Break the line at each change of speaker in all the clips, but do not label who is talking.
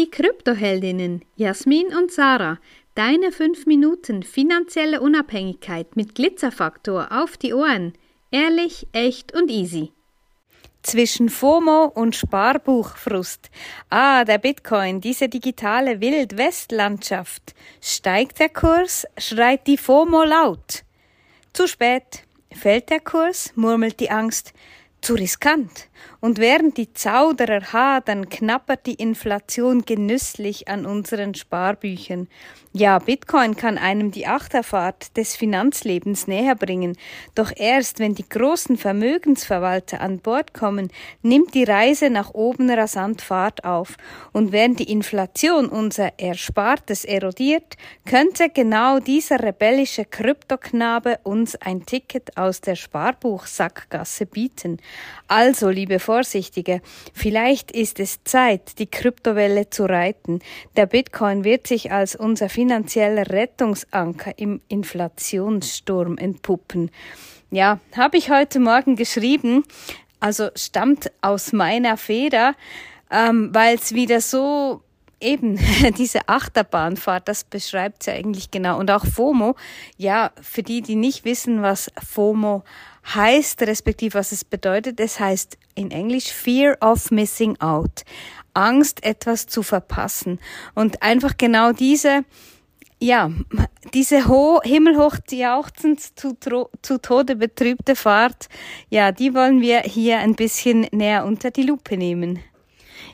Die Kryptoheldinnen Jasmin und Sarah. Deine 5 Minuten finanzielle Unabhängigkeit mit Glitzerfaktor auf die Ohren. Ehrlich, echt und easy.
Zwischen FOMO und Sparbuchfrust. Ah, der Bitcoin, diese digitale Wildwestlandschaft. Steigt der Kurs, schreit die FOMO laut. Zu spät. Fällt der Kurs, murmelt die Angst. Zu riskant. Und während die Zauderer hadern, knappert die Inflation genüsslich an unseren Sparbüchern. Ja, Bitcoin kann einem die Achterfahrt des Finanzlebens näher bringen, doch erst wenn die großen Vermögensverwalter an Bord kommen, nimmt die Reise nach oben rasant Fahrt auf. Und während die Inflation unser Erspartes erodiert, könnte genau dieser rebellische Kryptoknabe uns ein Ticket aus der Sparbuchsackgasse bieten. Also, liebe Vorsichtige, vielleicht ist es Zeit, die Kryptowelle zu reiten. Der Bitcoin wird sich als unser finanzieller Rettungsanker im Inflationssturm entpuppen. Ja, habe ich heute Morgen geschrieben, also stammt aus meiner Feder, ähm, weil es wieder so eben diese Achterbahnfahrt, das beschreibt ja eigentlich genau. Und auch FOMO, ja, für die, die nicht wissen, was FOMO heißt, respektive was es bedeutet, es heißt in Englisch Fear of Missing Out. Angst, etwas zu verpassen. Und einfach genau diese, ja, diese ho himmelhoch jauchzend zu, zu Tode betrübte Fahrt, ja, die wollen wir hier ein bisschen näher unter die Lupe nehmen.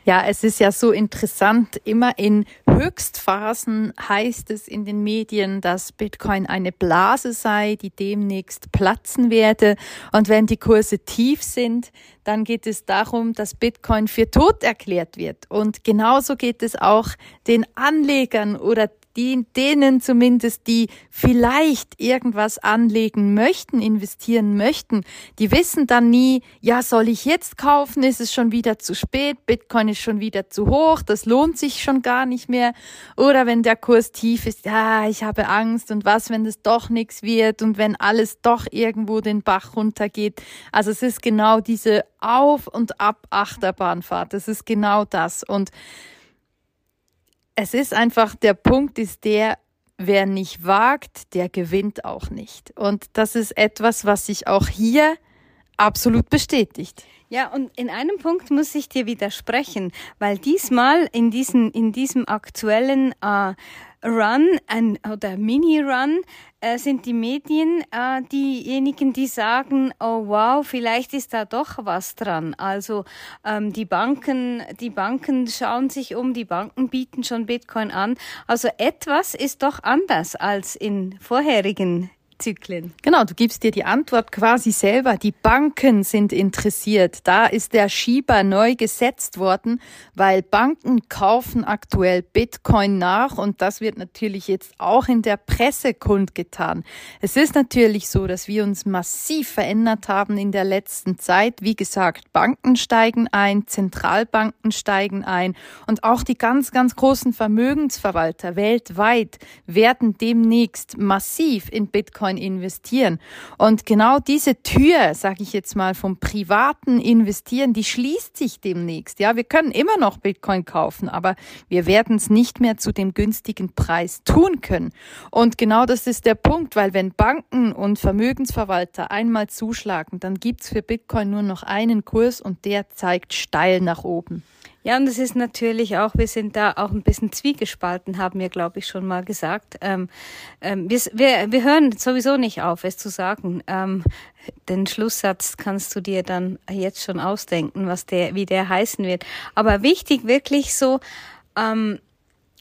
Ja, es ist ja so interessant. Immer in Höchstphasen heißt es in den Medien, dass Bitcoin eine Blase sei, die demnächst platzen werde. Und wenn die Kurse tief sind, dann geht es darum, dass Bitcoin für tot erklärt wird. Und genauso geht es auch den Anlegern oder die, denen zumindest, die vielleicht irgendwas anlegen möchten, investieren möchten, die wissen dann nie, ja, soll ich jetzt kaufen? Ist es schon wieder zu spät? Bitcoin ist schon wieder zu hoch. Das lohnt sich schon gar nicht mehr. Oder wenn der Kurs tief ist, ja, ich habe Angst. Und was, wenn es doch nichts wird? Und wenn alles doch irgendwo den Bach runtergeht? Also es ist genau diese Auf- und Ab-Achterbahnfahrt. Das ist genau das. Und es ist einfach, der Punkt ist der, wer nicht wagt, der gewinnt auch nicht. Und das ist etwas, was sich auch hier absolut bestätigt.
Ja, und in einem Punkt muss ich dir widersprechen, weil diesmal in diesem, in diesem aktuellen äh, Run ein, oder Mini-Run äh, sind die Medien äh, diejenigen, die sagen, oh wow, vielleicht ist da doch was dran. Also ähm, die Banken, die Banken schauen sich um, die Banken bieten schon Bitcoin an. Also etwas ist doch anders als in vorherigen Zyklen.
Genau, du gibst dir die Antwort quasi selber. Die Banken sind interessiert. Da ist der Schieber neu gesetzt worden, weil Banken kaufen aktuell Bitcoin nach und das wird natürlich jetzt auch in der Presse kundgetan. Es ist natürlich so, dass wir uns massiv verändert haben in der letzten Zeit. Wie gesagt, Banken steigen ein, Zentralbanken steigen ein und auch die ganz, ganz großen Vermögensverwalter weltweit werden demnächst massiv in Bitcoin Bitcoin investieren. Und genau diese Tür, sage ich jetzt mal, vom privaten Investieren, die schließt sich demnächst. Ja, wir können immer noch Bitcoin kaufen, aber wir werden es nicht mehr zu dem günstigen Preis tun können. Und genau das ist der Punkt, weil wenn Banken und Vermögensverwalter einmal zuschlagen, dann gibt's für Bitcoin nur noch einen Kurs und der zeigt steil nach oben.
Ja, und es ist natürlich auch, wir sind da auch ein bisschen zwiegespalten, haben wir, glaube ich, schon mal gesagt. Ähm, ähm, wir, wir, wir hören sowieso nicht auf, es zu sagen. Ähm, den Schlusssatz kannst du dir dann jetzt schon ausdenken, was der, wie der heißen wird. Aber wichtig wirklich so, ähm,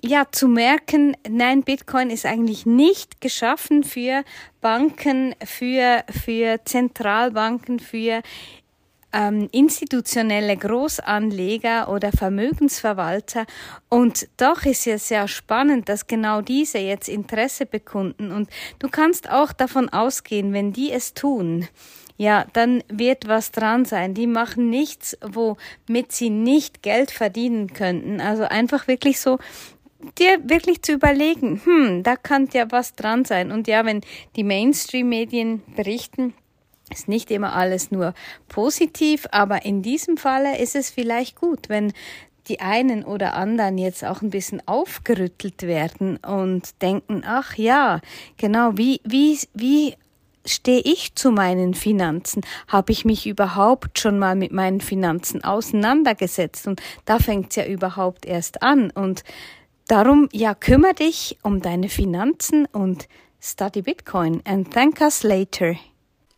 ja, zu merken, nein, Bitcoin ist eigentlich nicht geschaffen für Banken, für, für Zentralbanken, für ähm, institutionelle Großanleger oder Vermögensverwalter. Und doch ist es sehr spannend, dass genau diese jetzt Interesse bekunden. Und du kannst auch davon ausgehen, wenn die es tun, ja, dann wird was dran sein. Die machen nichts, womit sie nicht Geld verdienen könnten. Also einfach wirklich so dir wirklich zu überlegen, hm, da kann ja was dran sein. Und ja, wenn die Mainstream-Medien berichten, ist nicht immer alles nur positiv, aber in diesem Falle ist es vielleicht gut, wenn die einen oder anderen jetzt auch ein bisschen aufgerüttelt werden und denken, ach ja, genau, wie, wie, wie stehe ich zu meinen Finanzen? Habe ich mich überhaupt schon mal mit meinen Finanzen auseinandergesetzt? Und da fängt's ja überhaupt erst an. Und darum, ja, kümmere dich um deine Finanzen und study Bitcoin and thank us later.